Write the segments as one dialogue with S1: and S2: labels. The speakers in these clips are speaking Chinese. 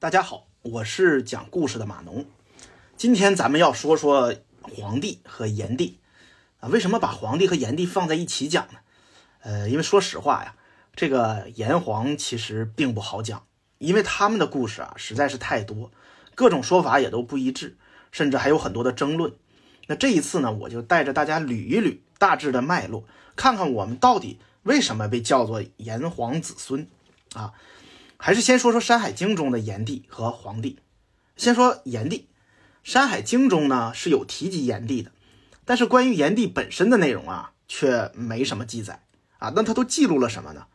S1: 大家好，我是讲故事的马农。今天咱们要说说黄帝和炎帝啊。为什么把黄帝和炎帝放在一起讲呢？呃，因为说实话呀，这个炎黄其实并不好讲，因为他们的故事啊实在是太多，各种说法也都不一致，甚至还有很多的争论。那这一次呢，我就带着大家捋一捋大致的脉络，看看我们到底为什么被叫做炎黄子孙啊。还是先说说《山海经》中的炎帝和黄帝。先说炎帝，《山海经》中呢是有提及炎帝的，但是关于炎帝本身的内容啊，却没什么记载啊。那他都记录了什么呢？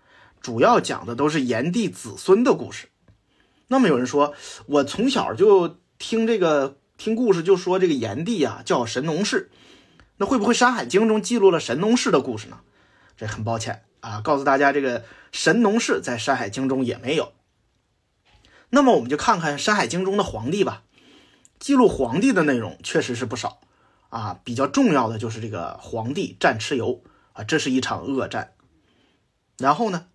S1: 主要讲的都是炎帝子孙的故事。那么有人说，我从小就听这个听故事，就说这个炎帝啊叫神农氏，那会不会《山海经》中记录了神农氏的故事呢？这很抱歉啊，告诉大家，这个神农氏在《山海经》中也没有。那么我们就看看《山海经》中的皇帝吧，记录皇帝的内容确实是不少啊。比较重要的就是这个皇帝战蚩尤啊，这是一场恶战。然后呢，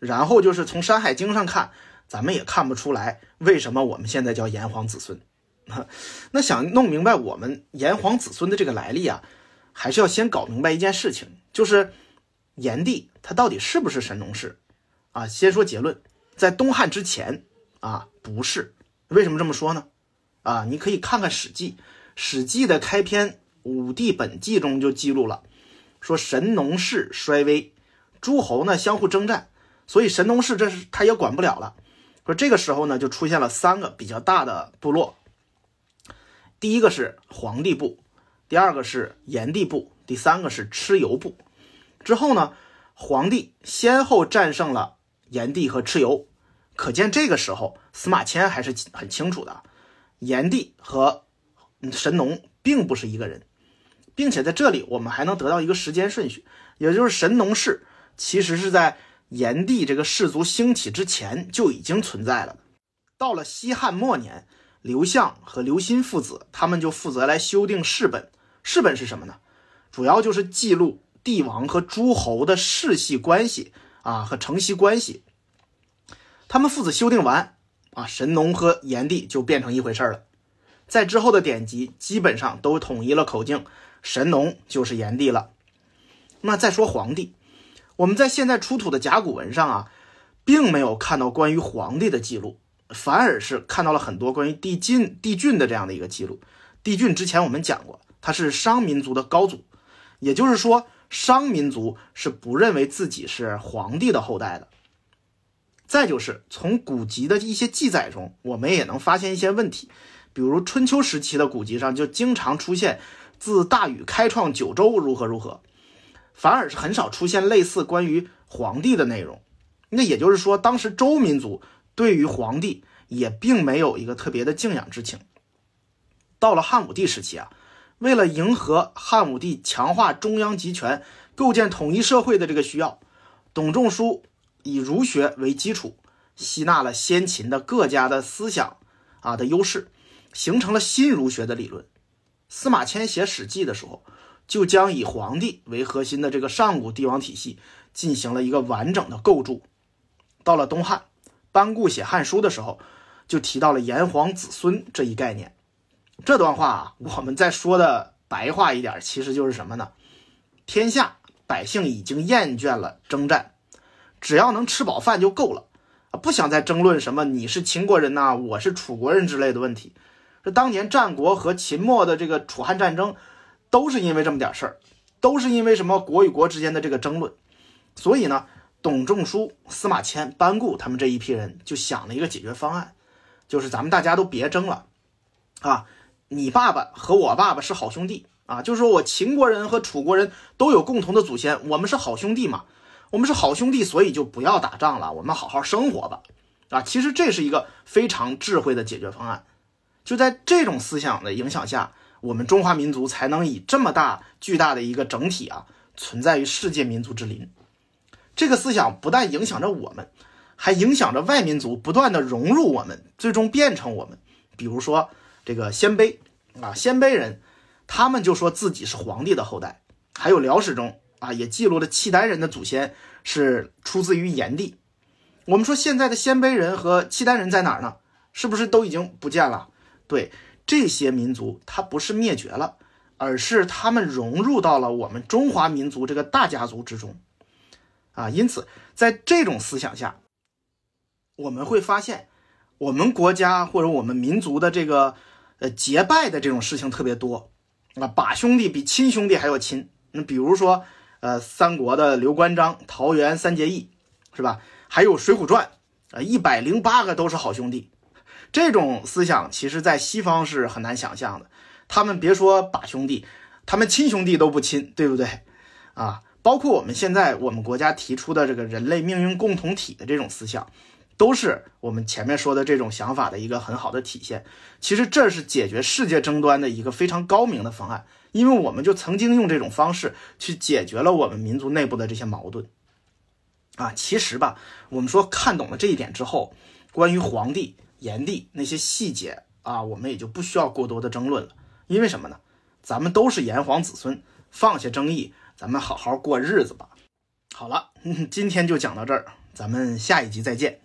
S1: 然后就是从《山海经》上看，咱们也看不出来为什么我们现在叫炎黄子孙。那想弄明白我们炎黄子孙的这个来历啊，还是要先搞明白一件事情，就是炎帝他到底是不是神农氏啊？先说结论，在东汉之前。啊，不是，为什么这么说呢？啊，你可以看看《史记》，《史记》的开篇《武帝本纪》中就记录了，说神农氏衰微，诸侯呢相互征战，所以神农氏这是他也管不了了。说这个时候呢，就出现了三个比较大的部落，第一个是黄帝部，第二个是炎帝部，第三个是蚩尤部。之后呢，黄帝先后战胜了炎帝和蚩尤。可见这个时候，司马迁还是很清楚的，炎帝和神农并不是一个人，并且在这里我们还能得到一个时间顺序，也就是神农氏其实是在炎帝这个氏族兴起之前就已经存在了。到了西汉末年，刘向和刘歆父子他们就负责来修订世本，世本是什么呢？主要就是记录帝王和诸侯的世系关系啊和承袭关系。他们父子修订完，啊，神农和炎帝就变成一回事了。在之后的典籍基本上都统一了口径，神农就是炎帝了。那再说黄帝，我们在现在出土的甲骨文上啊，并没有看到关于黄帝的记录，反而是看到了很多关于帝晋、帝俊的这样的一个记录。帝俊之前我们讲过，他是商民族的高祖，也就是说，商民族是不认为自己是皇帝的后代的。再就是从古籍的一些记载中，我们也能发现一些问题，比如春秋时期的古籍上就经常出现自大禹开创九州如何如何，反而是很少出现类似关于皇帝的内容。那也就是说，当时周民族对于皇帝也并没有一个特别的敬仰之情。到了汉武帝时期啊，为了迎合汉武帝强化中央集权、构建统一社会的这个需要，董仲舒。以儒学为基础，吸纳了先秦的各家的思想啊的优势，形成了新儒学的理论。司马迁写《史记》的时候，就将以皇帝为核心的这个上古帝王体系进行了一个完整的构筑。到了东汉，班固写《汉书》的时候，就提到了炎黄子孙这一概念。这段话啊，我们再说的白话一点，其实就是什么呢？天下百姓已经厌倦了征战。只要能吃饱饭就够了啊！不想再争论什么你是秦国人呐，我是楚国人之类的问题。这当年战国和秦末的这个楚汉战争，都是因为这么点事儿，都是因为什么国与国之间的这个争论。所以呢，董仲舒、司马迁、班固他们这一批人就想了一个解决方案，就是咱们大家都别争了啊！你爸爸和我爸爸是好兄弟啊，就是说我秦国人和楚国人都有共同的祖先，我们是好兄弟嘛。我们是好兄弟，所以就不要打仗了，我们好好生活吧。啊，其实这是一个非常智慧的解决方案。就在这种思想的影响下，我们中华民族才能以这么大巨大的一个整体啊，存在于世界民族之林。这个思想不但影响着我们，还影响着外民族，不断的融入我们，最终变成我们。比如说这个鲜卑啊，鲜卑人，他们就说自己是皇帝的后代，还有辽史中。啊，也记录了契丹人的祖先是出自于炎帝。我们说现在的鲜卑人和契丹人在哪儿呢？是不是都已经不见了？对，这些民族它不是灭绝了，而是他们融入到了我们中华民族这个大家族之中啊。因此，在这种思想下，我们会发现，我们国家或者我们民族的这个呃结拜的这种事情特别多啊，把兄弟比亲兄弟还要亲。那比如说，呃，三国的刘关张、桃园三结义，是吧？还有《水浒传》啊，一百零八个都是好兄弟。这种思想其实，在西方是很难想象的。他们别说把兄弟，他们亲兄弟都不亲，对不对？啊，包括我们现在我们国家提出的这个人类命运共同体的这种思想，都是我们前面说的这种想法的一个很好的体现。其实这是解决世界争端的一个非常高明的方案，因为我们就曾经用这种方式去解决了我们民族内部的这些矛盾。啊，其实吧，我们说看懂了这一点之后，关于皇帝。炎帝那些细节啊，我们也就不需要过多的争论了。因为什么呢？咱们都是炎黄子孙，放下争议，咱们好好过日子吧。好了，今天就讲到这儿，咱们下一集再见。